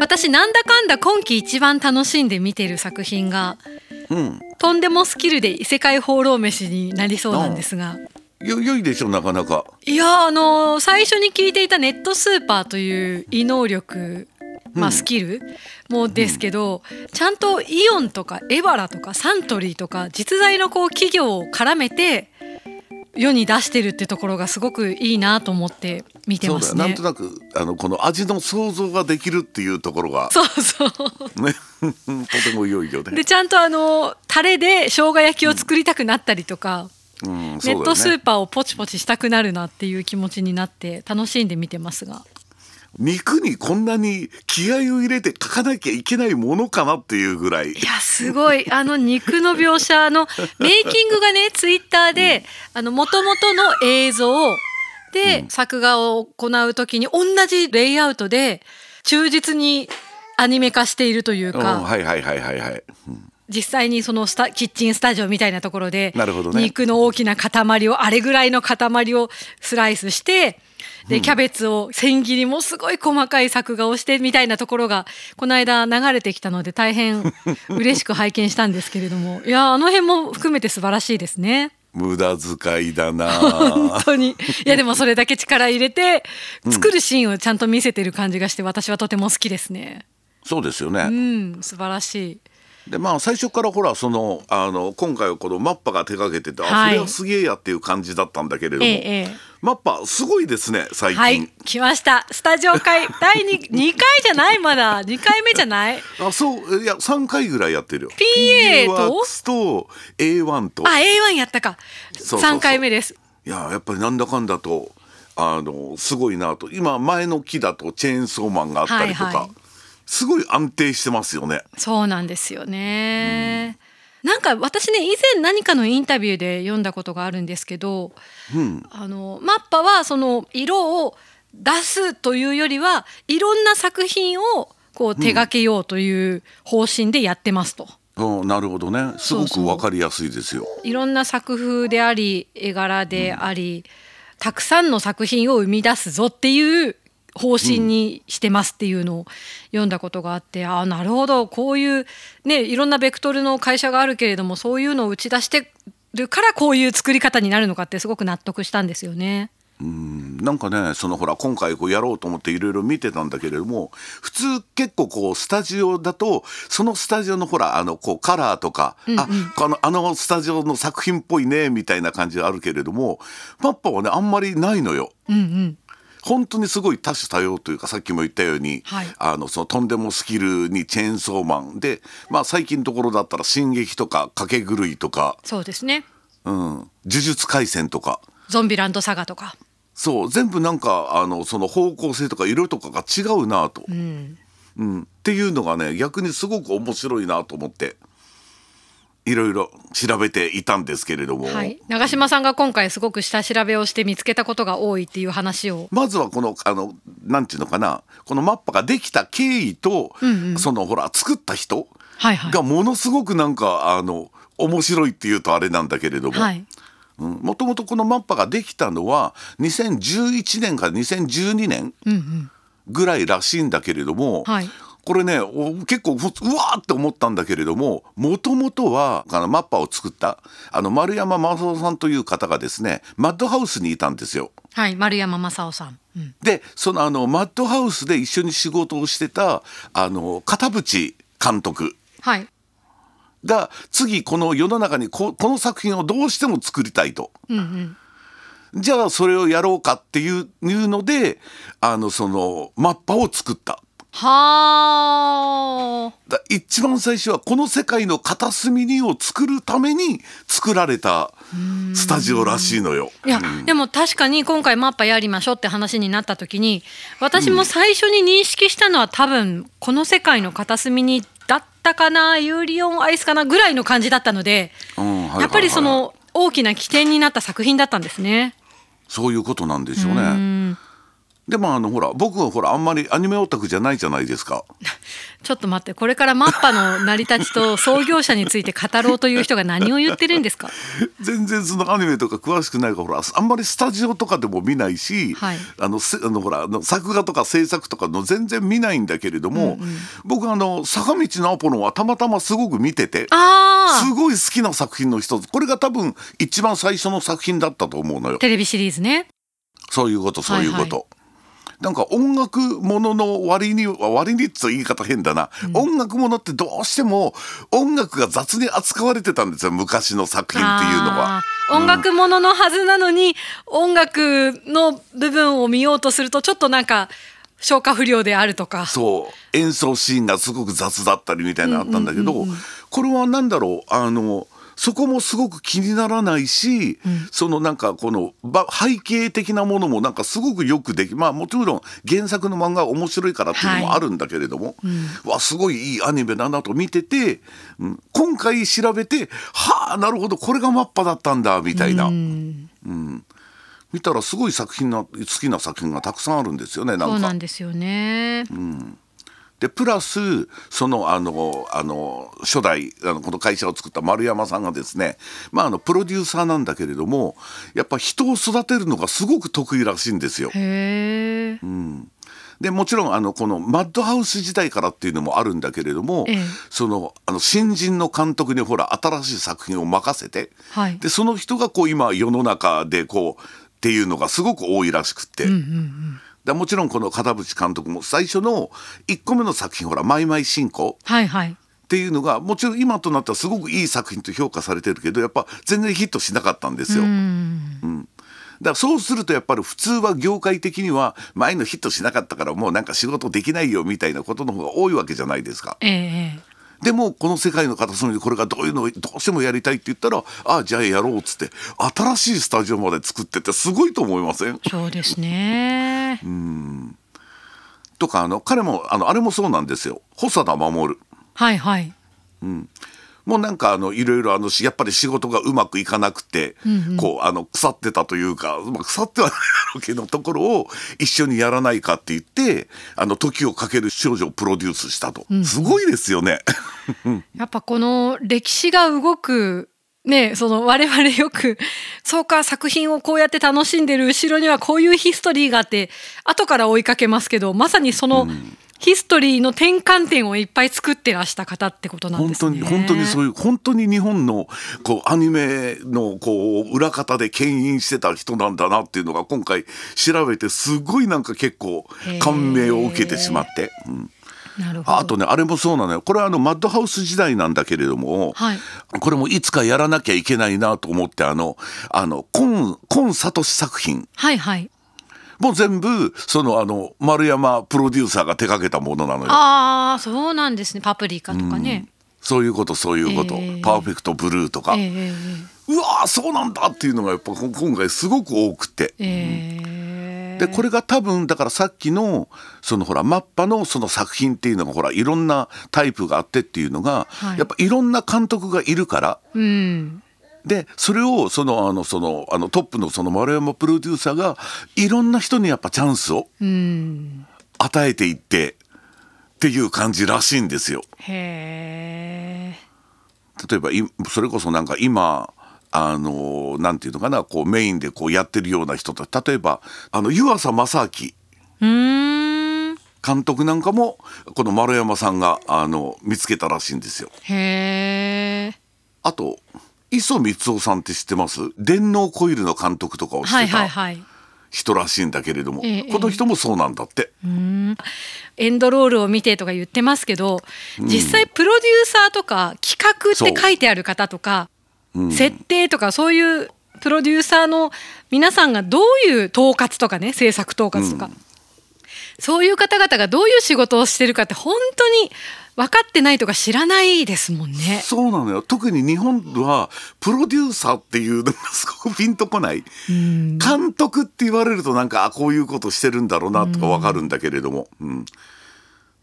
私なんだかんだ今季一番楽しんで見てる作品がうん。とんでもスキルで異世界放浪飯になりそうなんですが。よ良いでしょなかなか。いやあの最初に聞いていたネットスーパーという異能力まあ、スキルもですけど、ちゃんとイオンとかエバラとかサントリーとか実在のこう企業を絡めて世に出してるってところがすごくいいなと思って見てそうだよ。なんますねと。なくあのこの味の想像ができるっていうところがそうそう。ね。とても良いよね。でちゃんとあのタレで生姜焼きを作りたくなったりとか、うん、うだよね。ットスーパーをポチポチしたくなるなっていう気持ちになって楽しんで見てますが肉にこんなに気合を入れて書かなきゃいけないものかなっていうぐらい。いやすごい。あの肉の描写あの メイキングがねツイッターでもともとの映像で、作画を行う時に同じレイアウトで忠実にアニメ化しているといううん、か、はいはいはいはいはい、うん。実際にそのスタキッチンスタジオみたいなところで肉の大きな塊をあれぐらいの塊をスライスしてでキャベツを千切りもすごい細かい作画をしてみたいなところがこの間流れてきたので大変 嬉しく拝見したんですけれどもいやあの辺も含めて素晴らしいですね。無駄遣いだな本当にいやでもそれだけ力入れて作るシーンをちゃんと見せてる感じがして私はとても好きですね。そうですよね、うん素晴らしい。でまあ最初からほらそのあの今回はこのマッパが手掛けてて、あはい。それはすげえやっていう感じだったんだけれども、ええええ。マッパすごいですね最近、はい、来ました。スタジオ会 第二二回じゃない？まだ。二回目じゃない？あそういや3回ぐらいやってるよ。PA と？PA と A1 と。あ、A1 やったか。そうそうそう。三回目です。いややっぱりなんだかんだとあのすごいなと。今前の木だとチェーンソーマンがあったりとか、はいはいすごい安定してますよね。そうなんですよね。なんか私ね以前何かのインタビューで読んだことがあるんですけど、うん、あのマッパはその色を出すというよりはいろんな作品をこう手掛けようという方針でやってますと。うん、なるほどねすごくわかりやすいですよ。いろんな作風であり絵柄であり、たくさんの作品を生み出すぞっていう方針にしてますっていうのを読んだことがあって、ああなるほどこういうねいろんなベクトルの会社があるけれどもそういうのを打ち出してるからこういう作り方になるのかってすごく納得したんですよね。うんなんかねそのほら今回こうやろうと思っていろいろ見てたんだけれども普通結構こうスタジオだとそのスタジオのほらあのこうカラーとか、ああのあのスタジオの作品っぽいねみたいな感じがあるけれどもマッパはねあんまりないのよ。うんうん本当にすごい多種多様というかさっきも言ったように、はい。あのそのとんでもスキルにチェーンソーマン。で、まあ、最近のところだったら「進撃」とか「賭け狂い」とか、そうですね。うん「呪術廻戦」とか。ゾンビランドサガとか。そう。全部なんかあのその方向性とか色とかが違うなと、うん。うん。っていうのがね逆にすごく面白いなと思っていろいろ調べていたんですけれども、はい。長嶋さんが今回すごく下調べをして見つけたことが多いっていう話を。まずはこのあのなんていうのかなこのマッパができた経緯と、そのほら作った人はいはい。がものすごくなんかあの面白いっていうとあれなんだけれども、はい。もともとこのマッパができたのは2011年から2012年うんうん。ぐらいらしいんだけれども、はいこれねお結構うわーって思ったんだけれどももともとはあのマッパを作ったあの丸山正夫さんという方がですねマッドハウスにいたんですよ。はい。丸山正夫さん。うん。でそのあのマッドハウスで一緒に仕事をしてたあの片渕監督はい。が次この世の中にここの作品をどうしても作りたいと。うんうん。じゃあそれをやろうかっていういうのであのそのマッパを作った。はあ。だ一番最初はこの世界の片隅にを作るために作られたスタジオらしいのよ。いや、でも確かに今回マッパやりましょうって話になった時に私も最初に認識したのは多分この世界の片隅にだったかなユーリオンアイスかなぐらいの感じだったので、うんはいはいはいやっぱりその大きな起点になった作品だったんですね。そういうことなんでしょううね。んでもあのほら僕はほらあんまりアニメオタクじゃないじゃないですか。ちょっと待ってこれからマッパの成り立ちと創業者について語ろうという人が何を言ってるんですか？全然そのアニメとか詳しくないからほらあんまりスタジオとかでも見ないし、はい。あのせあのほらあの作画とか制作とかの全然見ないんだけれども、僕あの坂道のアポロンはたまたますごく見てて。すごい好きな作品の一つ。これが多分一番最初の作品だったと思うのよ。テレビシリーズね。そういうことそういうこと、はいなんか音楽ものの割に割にって言い方変だな、音楽ものってどうしても音楽が雑に扱われてたんですよ昔の作品っていうのは。音楽もののはずなのに、音楽の部分を見ようとするとちょっとなんか消化不良であるとか。そう。演奏シーンがすごく雑だったりみたいなのあったんだけど、これは何だろう？あのそこもすごく気にならないし、そのなんかこのば背景的なものもなんかすごくよくできまあもちろん原作の漫画は面白いからっていうのもあるんだけれども、わすごいいいアニメだなと見てて、うん今回調べてはあなるほどこれがマッパだったんだみたいな。うん。見たらすごい作品な好きな作品がたくさんあるんですよねなんか。そうなんですよね。でプラスそのあのあの初代あのこの会社を作った丸山さんがですねまああのプロデューサーなんだけれどもやっぱ人を育てるのがすごく得意らしいんですよ。へえ。でもちろんあのこのマッドハウス時代からっていうのもあるんだけれども、ええそのあの新人の監督にほら新しい作品を任せて、はいでその人がこう今世の中でこうっていうのがすごく多いらしくって。でもちろんこの片渕監督も最初の1個目の作品ほら「マイマイ進行」はいはい。っていうのがもちろん今となってはすごくいい作品と評価されてるけどやっぱ全然ヒットしなかったんですよ。うんだからそうするとやっぱり普通は業界的には前のヒットしなかったからもうなんか仕事できないよみたいなことの方が多いわけじゃないですか。ええええ。でもこの世界の片隅でこれがどういうのをどうしてもやりたいって言ったらああじゃあやろうっつって新しいスタジオまで作っててすごいと思いません？そうですね。とかあの彼もあのあれもそうなんですよ。細田守。はいはい。もうなんかあのいろいろあのしやっぱり仕事がうまくいかなくて、こうあの腐ってたというか、まあ、腐ってはないだろうけどところを一緒にやらないかって言ってあの時をかける少女をプロデュースしたと、すごいですよね。やっぱこの歴史が動くねその我々よくそうか作品をこうやって楽しんでる後ろにはこういうヒストリーがあって後から追いかけますけどまさにそのヒストリーの転換点をいっぱい作ってらした方ってことなん本ですね。当に本当にそういう本当に日本のこうアニメのこう裏方で牽引してた人なんだなっていうのが今回調べてすごいなんか結構感銘を受けてしまって。うんなるほど。あとねあれもそうなのよこれはあのマッドハウス時代なんだけれども、はいこれもいつかやらなきゃいけないなと思ってあのあの今今聡作品はいはい。もう全部そのあの丸山プロデューサーが手掛けたものなのよ。ああそうなんですね。パプリカとかね。そういうことそういうこと、ええ。パーフェクトブルーとか、ええうわーそうなんだっていうのがやっぱこ今回すごく多くて。ええ。ええでこれが多分だからさっきのそのほらマッパのその作品っていうのがほらいろんなタイプがあってっていうのが、はい。やっぱいろんな監督がいるから。うんでそれをそのあのそのあのトップのその丸山プロデューサーがいろんな人にやっぱチャンスをうん。与えていってっていう感じらしいんですよ。へえ例えばいそれこそなんか今あのなんていうのかなこうメインでこうやってるような人と例えばあの湯浅正明。監督なんかもこの丸山さんがあの見つけたらしいんですよ。へえあと磯光雄さんって知ってます？電脳コイルの監督とかをしはいてたはいはい人らしいんだけれども、ええこの人もそうなんだって。エンドロールを見てとか言ってますけど実際プロデューサーとか企画って書いてある方とか設定とかそういうプロデューサーの皆さんがどういう統括とかね制作統括とか、そういう方々がどういう仕事をしてるかって本当に分かってないとか知らないですもんね。そうなのよ。特に日本はプロデューサーっていうのがすごくピンとこない。監督って言われるとなんかあこういうことしてるんだろうなとかわかるんだけれども、うん。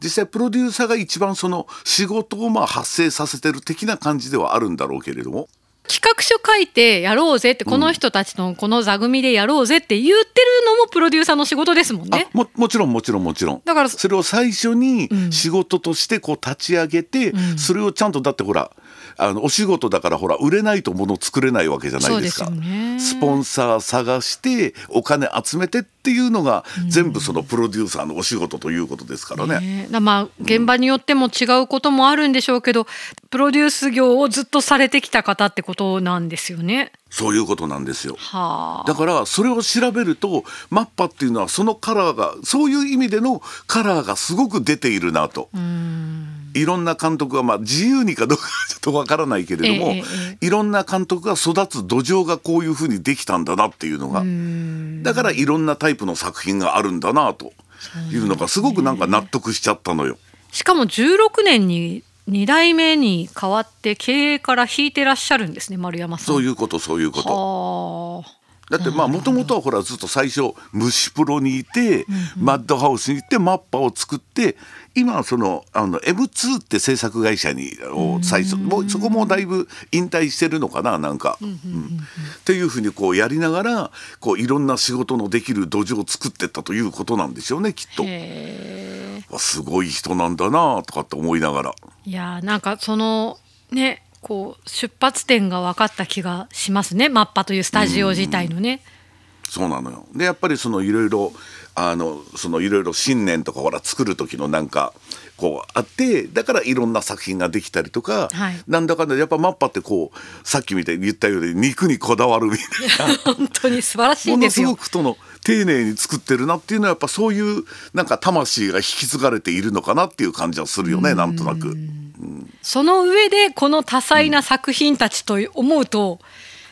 実際プロデューサーが一番その仕事をまあ発生させてる的な感じではあるんだろうけれども企画書書いてやろうぜってこの人たちのこの座組でやろうぜって言ってるのもプロデューサーの仕事ですもんね。あももちろんもちろんもちろん。だからそれを最初にうん。仕事としてこう立ち上げて、うん。それをちゃんとだってほらあのお仕事だからほら売れないと物作れないわけじゃないですかスポンサー探してお金集めてっていうのが全部そのプロデューサーのお仕事ということですからね。ねだまあ現場によっても違うこともあるんでしょうけど、プロデュース業をずっとされてきた方ってことなんですよね。そういうことなんですよ。はあ。だからそれを調べるとマッパっていうのはそのカラーがそういう意味でのカラーがすごく出ているなと。いろんな監督がまあ自由にかどうか ちょっとわからないけれども、えええいろんな監督が育つ土壌がこういうふうにできたんだなっていうのがだからいろんなタイプの作品があるんだなというのがすごくなんか納得しちゃったのよ。しかも16年に2代目に変わって経営から引いてらっしゃるんですね丸山さん。そういうことそういうこと。はあ。だってまあもともとはほらずっと最初虫プロにいて、マッドハウスに行ってマッパを作って今はそのあの M2 って制作会社にを最初もうそこもだいぶ引退してるのかななんか。うんっていうふうにこうやりながらこういろんな仕事のできる土壌を作ってったということなんでしょうねきっと。すごい人なんだなとかって思いながら。えいやーなんかそのねこう出発点が分かった気がしますねマッパというスタジオ自体のね。そうなのよでやっぱりそのいろいろあのそのいろいろ信念とかほら作る時のなんかこうあってだからいろんな作品ができたりとか、はいなんだかんだやっぱマッパってこうさっきみたいに言ったように肉にこだわるみたいな 本当に素晴らしいものすご。くその丁寧に作ってるなっていうのはやっぱそういうなんか魂が引き継がれているのかなっていう感じはするよねなんとなく。その上でこの多彩な作品たちと思うと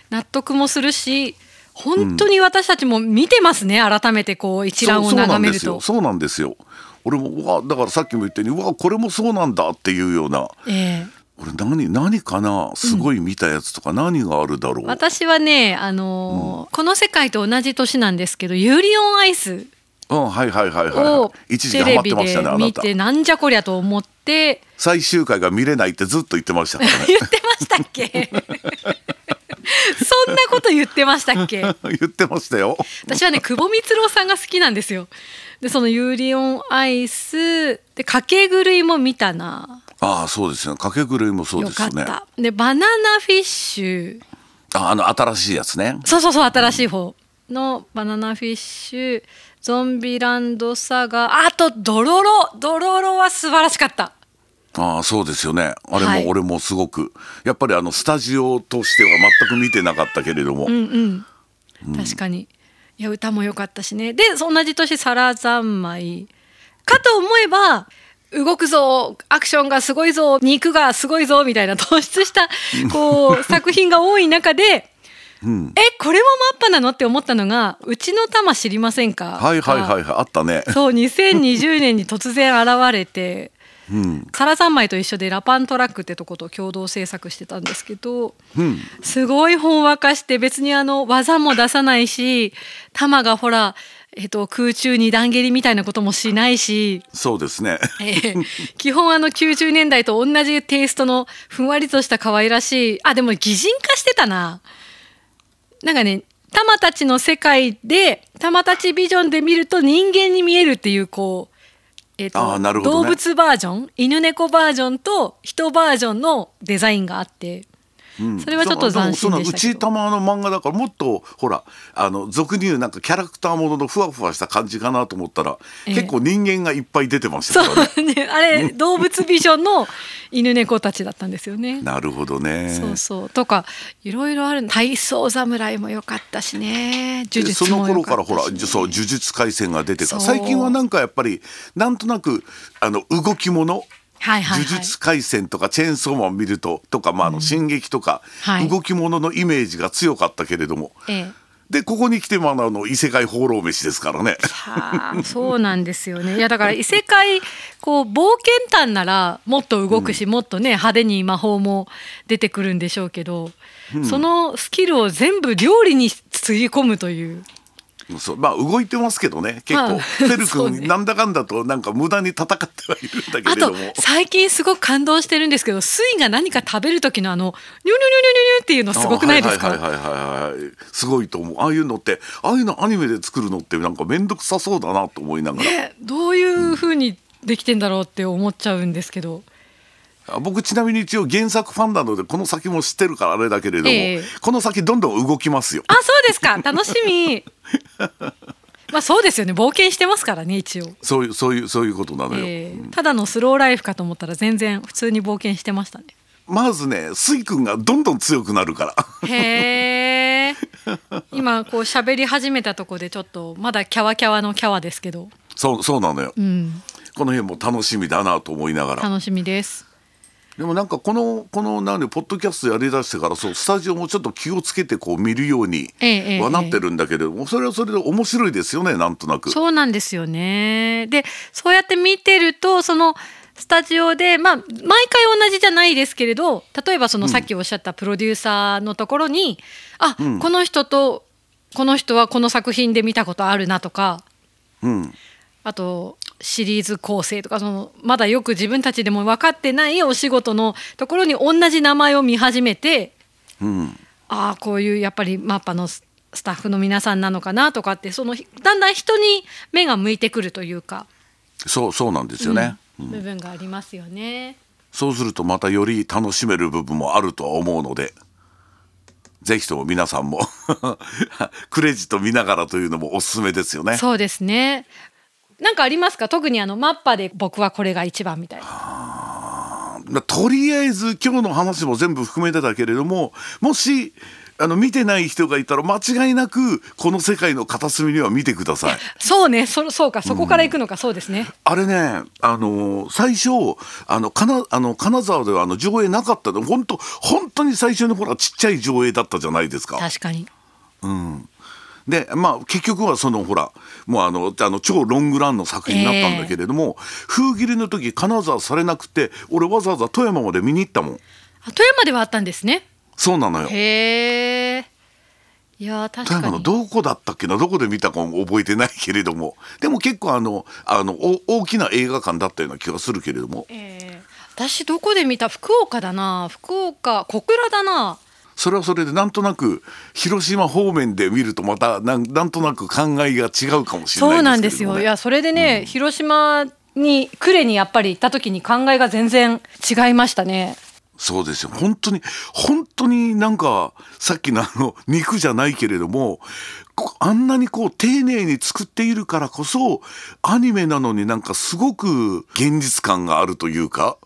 納得もするし本当に私たちも見てますね改めてこう一覧を眺めると。そうなんですよ俺もうわだからさっきも言ったようにうわこれもそうなんだっていうような。ええ。俺何何かな？すごい見たやつとか何があるだろう、私はね、あのーこの世界と同じ年なんですけどユーリ on ICEうんはいはいはいはいをはい。一時期ハテレビマってましたねあなた。で見てなんじゃこりゃと思って。最終回が見れないってずっと言ってましたからね。言ってましたっけ？そんなこと言ってましたっけ？言ってましたよ。私はね久保ミツロウさんが好きなんですよ。でそのユーリ on ICE で賭ケグルイも見たな。ああそうですね。かけ狂いもそうですよねた。でバナナフィッシュ。ああの新しいやつね。そうそうそう新しい方。のバナナフィッシュ。ゾンビランドサガ。あとドロロ。ドロロは素晴らしかったああそうですよね。あれはい。も俺もすごく、やっぱりあのスタジオとしては全く見てなかったけれども、うんうん、確かに。いや歌も良かったしね。で同じ年「皿三昧」かと思えば動くぞアクションがすごいぞ肉がすごいぞみたいな 突出したこう作品が多い中で、うん、えこれもマッパなのって思ったのが「うちの玉知りませんか?」はいはいはいはい。あったね。そう2020年に突然現れてうん「皿三昧」と一緒でラパントラックってとこと共同制作してたんですけどうん。すごいほんわかして別にあの技も出さないし弾がほら、えっと、空中に段蹴りみたいなこともしないし、そうですね。えー基本あの90年代と同じテイストのふんわりとした可愛らしいあでも擬人化してたな。なんかねタマたちの世界でタマたちビジョンで見ると人間に見えるっていうこう、えーとね動物バージョン犬猫バージョンと人バージョンのデザインがあって。うん。それはちょっと斬新でしたけど。そううち玉の漫画だからもっとほらあの俗に言うなんかキャラクターもののふわふわした感じかなと思ったら、ええ。結構人間がいっぱい出てましたそからね。うね、あれ動物ビジョンの犬猫たちだったんですよね。なるほどね。そうそう。とかいろいろある。体操侍も良かったしね。呪術でその頃からほらそう呪術廻戦が出てからそう。最近はなんかやっぱりなんとなくあの動き物はいはいはい。呪術廻戦とかチェーンソーマン見るととか、まあ、あの進撃とか、はい。動き物のイメージが強かったけれども、ええ。でここに来てもあの異世界放浪飯ですからね。はあ、そうなんですよね。いやだから異世界こう冒険探ならもっと動くし、もっとね派手に魔法も出てくるんでしょうけど、そのスキルを全部料理につぎ込むというそう。まあ動いてますけどね。結構、まあ フェル君なんだかんだとなんか無駄に戦ってはいるんだけあとれども。最近すごく感動してるんですけどスイが何か食べる時のあのニュニュニュニュニュっていうのすごくないですか？あはいはいはいはいはいすごいと思うああいうのってああいうのアニメで作るのってなんか面倒くさそうだなと思いながら、ねどういう風にできてんだろうって思っちゃうんですけど僕ちなみに一応原作ファンなのでこの先も知ってるからあれだけれども、ええ。この先どんどん動きますよ。あそうですか。楽しみ。まあそうですよね。冒険してますからね一応、そういうそういうそういうことなのよ、えーただのスローライフかと思ったら全然普通に冒険してましたね。まずねスイ君がどんどん強くなるから。へえ。今こう喋り始めたとこでちょっとまだキャワキャワのキャワですけど。そうそうなのよ、うん。この辺も楽しみだなと思いながら。楽しみですでもなんかこのこのなんでポッドキャストやりだしてからそうスタジオもちょっと気をつけてこう見るようにええええはなってるんだけれども、それはそれで面白いですよねなんとなく。そうなんですよね。でそうやって見てるとそのスタジオでまあ毎回同じじゃないですけれど例えばそのさっきおっしゃったプロデューサーのところに、あ、この人とこの人はこの作品で見たことあるなとかうんあとシリーズ構成とかそのまだよく自分たちでも分かってないお仕事のところに同じ名前を見始めてうんああこういうやっぱりマッパのススタッフの皆さんなのかなとかってそのだんだん人に目が向いてくるというか。そうそうなんですよね、うん部分がありますよね。そうするとまたより楽しめる部分もあるとは思うのでぜひとも皆さんも クレジット見ながらというのもおすすめですよね。そうですね。なんかありますか？特にあのマッパで僕はこれが一番みたいな。まあとりあえず今日の話も全部含めてだけれどももしあの見てない人がいたら間違いなくこの世界の片隅には見てください。そうねそそうかそこから行くのか、そうですね。あれね、あのー最初あの金あの金沢ではあの上映なかったの本当本当に最初のほらちっちゃい上映だったじゃないですか。確かに。でまあ結局はそのほらもうあのあの超ロングランの作品になったんだけれども、封切りの時金沢されなくて俺わざわざ富山まで見に行ったもん。あ富山ではあったんですね。そうなのよ。へえ。いやー確富山のかに。どこだったっけな？どこで見たかも覚えてないけれどもでも結構あのあのお大きな映画館だったような気がするけれどもえー私どこで見た？福岡だな福岡小倉だなそれはそれでなんとなく広島方面で見るとまたなんなんとなく考えが違うかもしれそうなんないですけれども、ね、ですよ。いやそれでね、広島に呉にやっぱり行った時に考えが全然違いましたね。そうですよ。本当に本当になんかさっきのあの 肉じゃないけれどもこあんなにこう丁寧に作っているからこそアニメなのになんかすごく現実感があるというか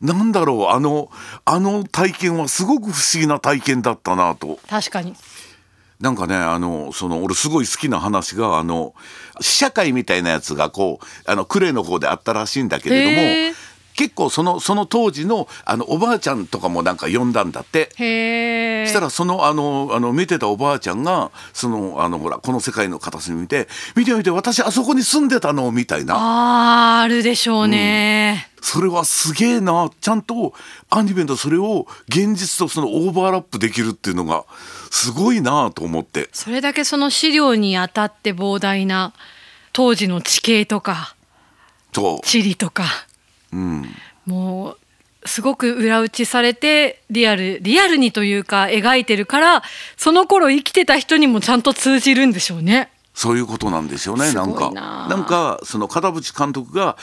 なんだろうあのあの体験はすごく不思議な体験だったなと。確かになんかねあのその俺すごい好きな話があの試写会みたいなやつがこうあの呉の方であったらしいんだけれども結構そのその当時のあのおばあちゃんとかもなんか呼んだんだって。へえしたらそのあのあの見てたおばあちゃんがそのあのほらこの世界の片隅見て見て見て私あそこに住んでたのみたいな。あーあるでしょうね、それはすげえな。ちゃんとアニメとそれを現実とそのオーバーラップできるっていうのがすごいなと思って。それだけその資料にあたって膨大な当時の地形とか地理とかうん。もうすごく裏打ちされてリアルリアルにというか描いてるからその頃生きてた人にもちゃんと通じるんでしょうね。そういうことなんですよねすなんか。ななんかその片渕監督が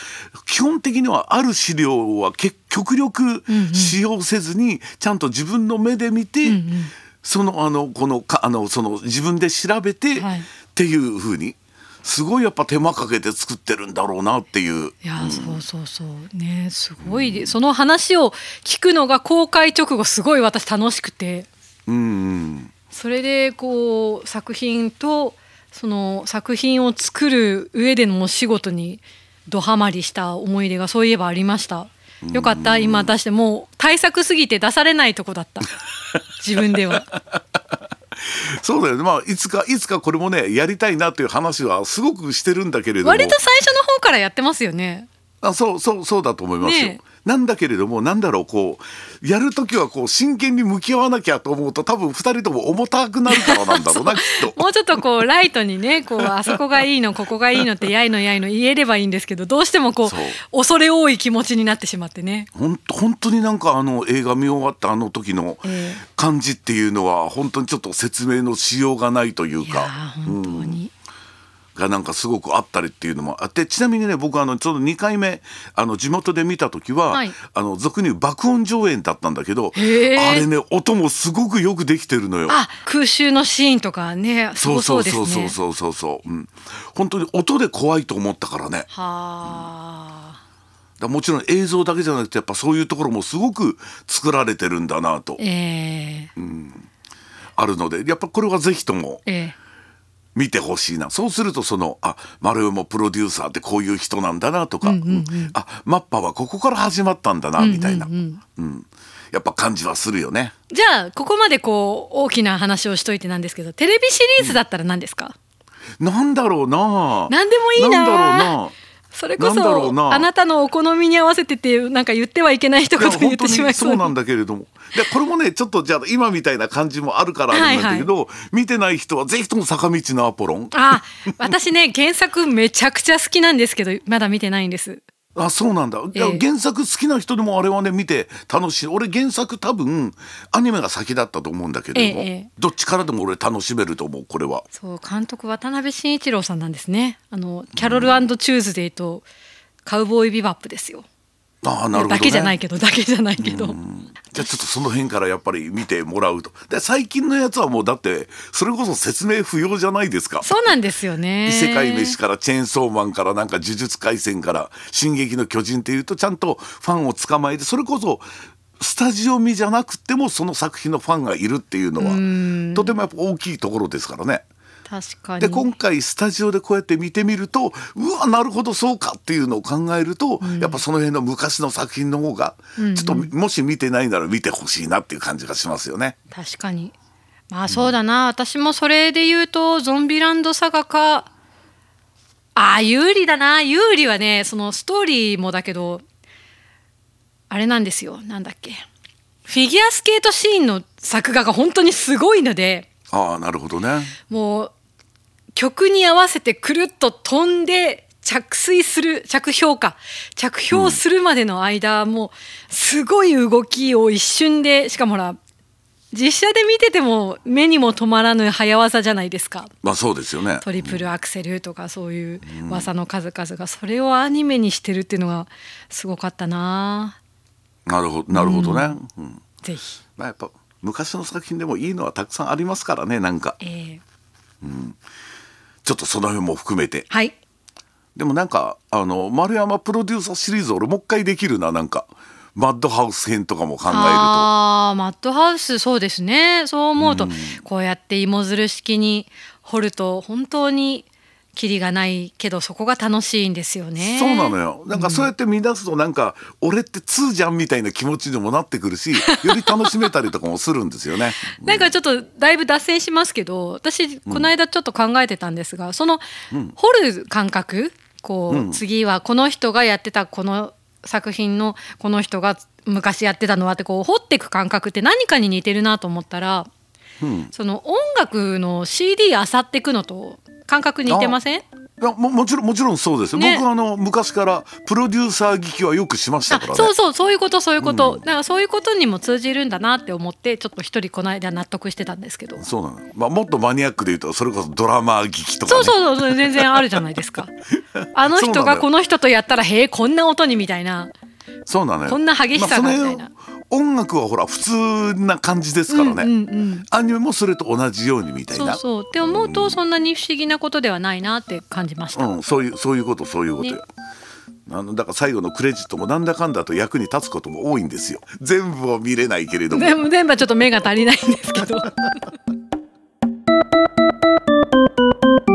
基本的にはある資料はけ極力使用せずにちゃんと自分の目で見て、そのあのこのかあのその自分で調べて、はい。っていうふうにすごいやっぱ手間かけて作ってるんだろうなっていう。いや、そうそうそう。ねすごいでその話を聞くのが公開直後すごい私楽しくて。うんうん。それでこう作品とその作品を作る上でのお仕事にドハマりした思い出がそういえばありました。よかった。今出してもう対策すぎて出されないとこだった。自分では。そうだよねまあいつかいつかこれもねやりたいなという話はすごくしてるんだけれども割と最初の方からやってますよね。あそうそうそうだと思いますよ。ねなんだけれどもなんだろうこうやる時はこう真剣に向き合わなきゃと思うと多分2人とも重たくなるからなんだろうな きっと。もうちょっとこうライトにねこうあそこがいいのここがいいのってやいのやいの言えればいいんですけどどうしてもこう恐れ多い気持ちになってしまってね。本当本当になんかあの映画見終わったあの時のええ。感じっていうのは本当にちょっと説明のしようがないというか。ー本当に、がなんかすごくあったりっていうのもあってちなみにね僕あのちょうど2回目あの地元で見た時は、はい。あの俗に言う爆音上演だったんだけどあれね音もすごくよくできてるのよ。あ空襲のシーンとかねそうですね。そうそうそうそうそう、う。ん、本当に音で怖いと思ったからね。はあ。らもちろん映像だけじゃなくてやっぱそういうところもすごく作られてるんだなと。ええ。あるのでやっぱこれはぜひともええ見てほしいな。そうするとそのあ丸山プロデューサーってこういう人なんだなとか、うんあマッパはここから始まったんだなみたいな、うん。やっぱ感じはするよね。じゃあここまでこう大きな話をしといてなんですけどテレビシリーズだったら何ですか、なんだろうな。何でもいいな。なんだろうなそれこそあなたのお好みに合わせてってなんか言ってはいけない一言言ってしまいそう。なんだけれども。でこれもねちょっとじゃあ今みたいな感じもあるからあるんだけど、見てない人はぜひとも坂道のアポロン。あ私ね原作めちゃくちゃ好きなんですけどまだ見てないんですあそうなんだ、ええ。原作好きな人でもあれはね見て楽しい。俺原作多分アニメが先だったと思うんだけれども、ええどっちからでも俺楽しめると思うこれは。そう監督渡辺慎一郎さんなんですね。あのキャロルチューズデーとカウボーイビバップですよああなるほど、ね、だけじゃないけどだけじゃないけど、じゃあちょっとその辺からやっぱり見てもらうと。で最近のやつはもうだってそれこそ説明不要じゃないですか。そうなんですよね。異世界飯からチェーンソーマンからなんか呪術廻戦から「進撃の巨人」っていうとちゃんとファンを捕まえてそれこそスタジオ見じゃなくてもその作品のファンがいるっていうのはとてもやっぱ大きいところですからね。確かに。で今回スタジオでこうやって見てみるとうわなるほどそうかっていうのを考えると、やっぱその辺の昔の作品の方がちょっともし見てないなら見てほしいなっていう感じがしますよね。確かに。まあそうだな、私もそれで言うとゾンビランドサガかあー有利だな。有利はねそのストーリーもだけどあれなんですよ。なんだっけ。フィギュアスケートシーンの作画が本当にすごいのでああなるほどね。もう曲に合わせてくるっと飛んで着水する着氷か。着氷するまでの間、もうすごい動きを一瞬でしかもほら実写で見てても目にも止まらぬ早技じゃないですか。まあそうですよね。トリプルアクセルとかそういう技の数々がそれをアニメにしてるっていうのがすごかったな。なるほどなるほどね。うん。ぜひ、まあやっぱ昔の作品でもいいのはたくさんありますからねなんか。えーちょっとその辺も含めて。はい。でもなんかあの丸山プロデューサーシリーズ俺もう一回できるな。なんかマッドハウス編とかも考えると。あーマッドハウスそうですね。そう思うと、こうやって芋づる式に掘ると本当にキリがないけどそこが楽しいんですよね。そうなのよ。なんかそうやって見出すとなんか、俺って2じゃんみたいな気持ちにもなってくるし より楽しめたりとかもするんですよね。なんかちょっとだいぶ脱線しますけど私この間ちょっと考えてたんですが、その掘る感覚こう、次はこの人がやってたこの作品のこの人が昔やってたのはってこう掘っていく感覚って何かに似てるなと思ったら、その音楽の CD 漁っていくのと感覚似てません？いやももちろんもちろんそうですよ、ね。僕あの昔からプロデューサー聞きはよくしましたあからね。そうそうそういうことそういうこと、だからそういうことにも通じるんだなって思ってちょっと一人この間納得してたんですけど。そうなの、まあ、もっとマニアックで言うとそれこそドラマー聞きとか、ね、そうそうそう全然あるじゃないですか。あの人がこの人とやったらへえこんな音にみたいな。そうなのよ。こんな激しさがみたいな音楽はほら普通な感じですからね、うんうんうん、アニメもそれと同じようにみたいな。そうって思うとそんなに不思議なことではないなって感じました。うん、そういうそういうことそういうこと、ね。あのだから最後のクレジットもなんだかんだと役に立つことも多いんですよ。全部を見れないけれども全部はちょっと目が足りないんですけど。